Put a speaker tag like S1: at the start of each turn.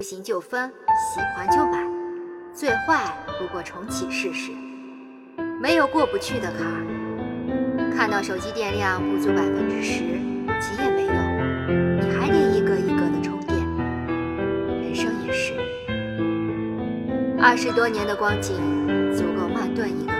S1: 不行就分喜欢就买最坏不过重启试试。没有过不去的坎儿看到手机电量不足百分之十急也没用你还得一个一个的充电。人生也是。二十多年的光景足够慢炖一个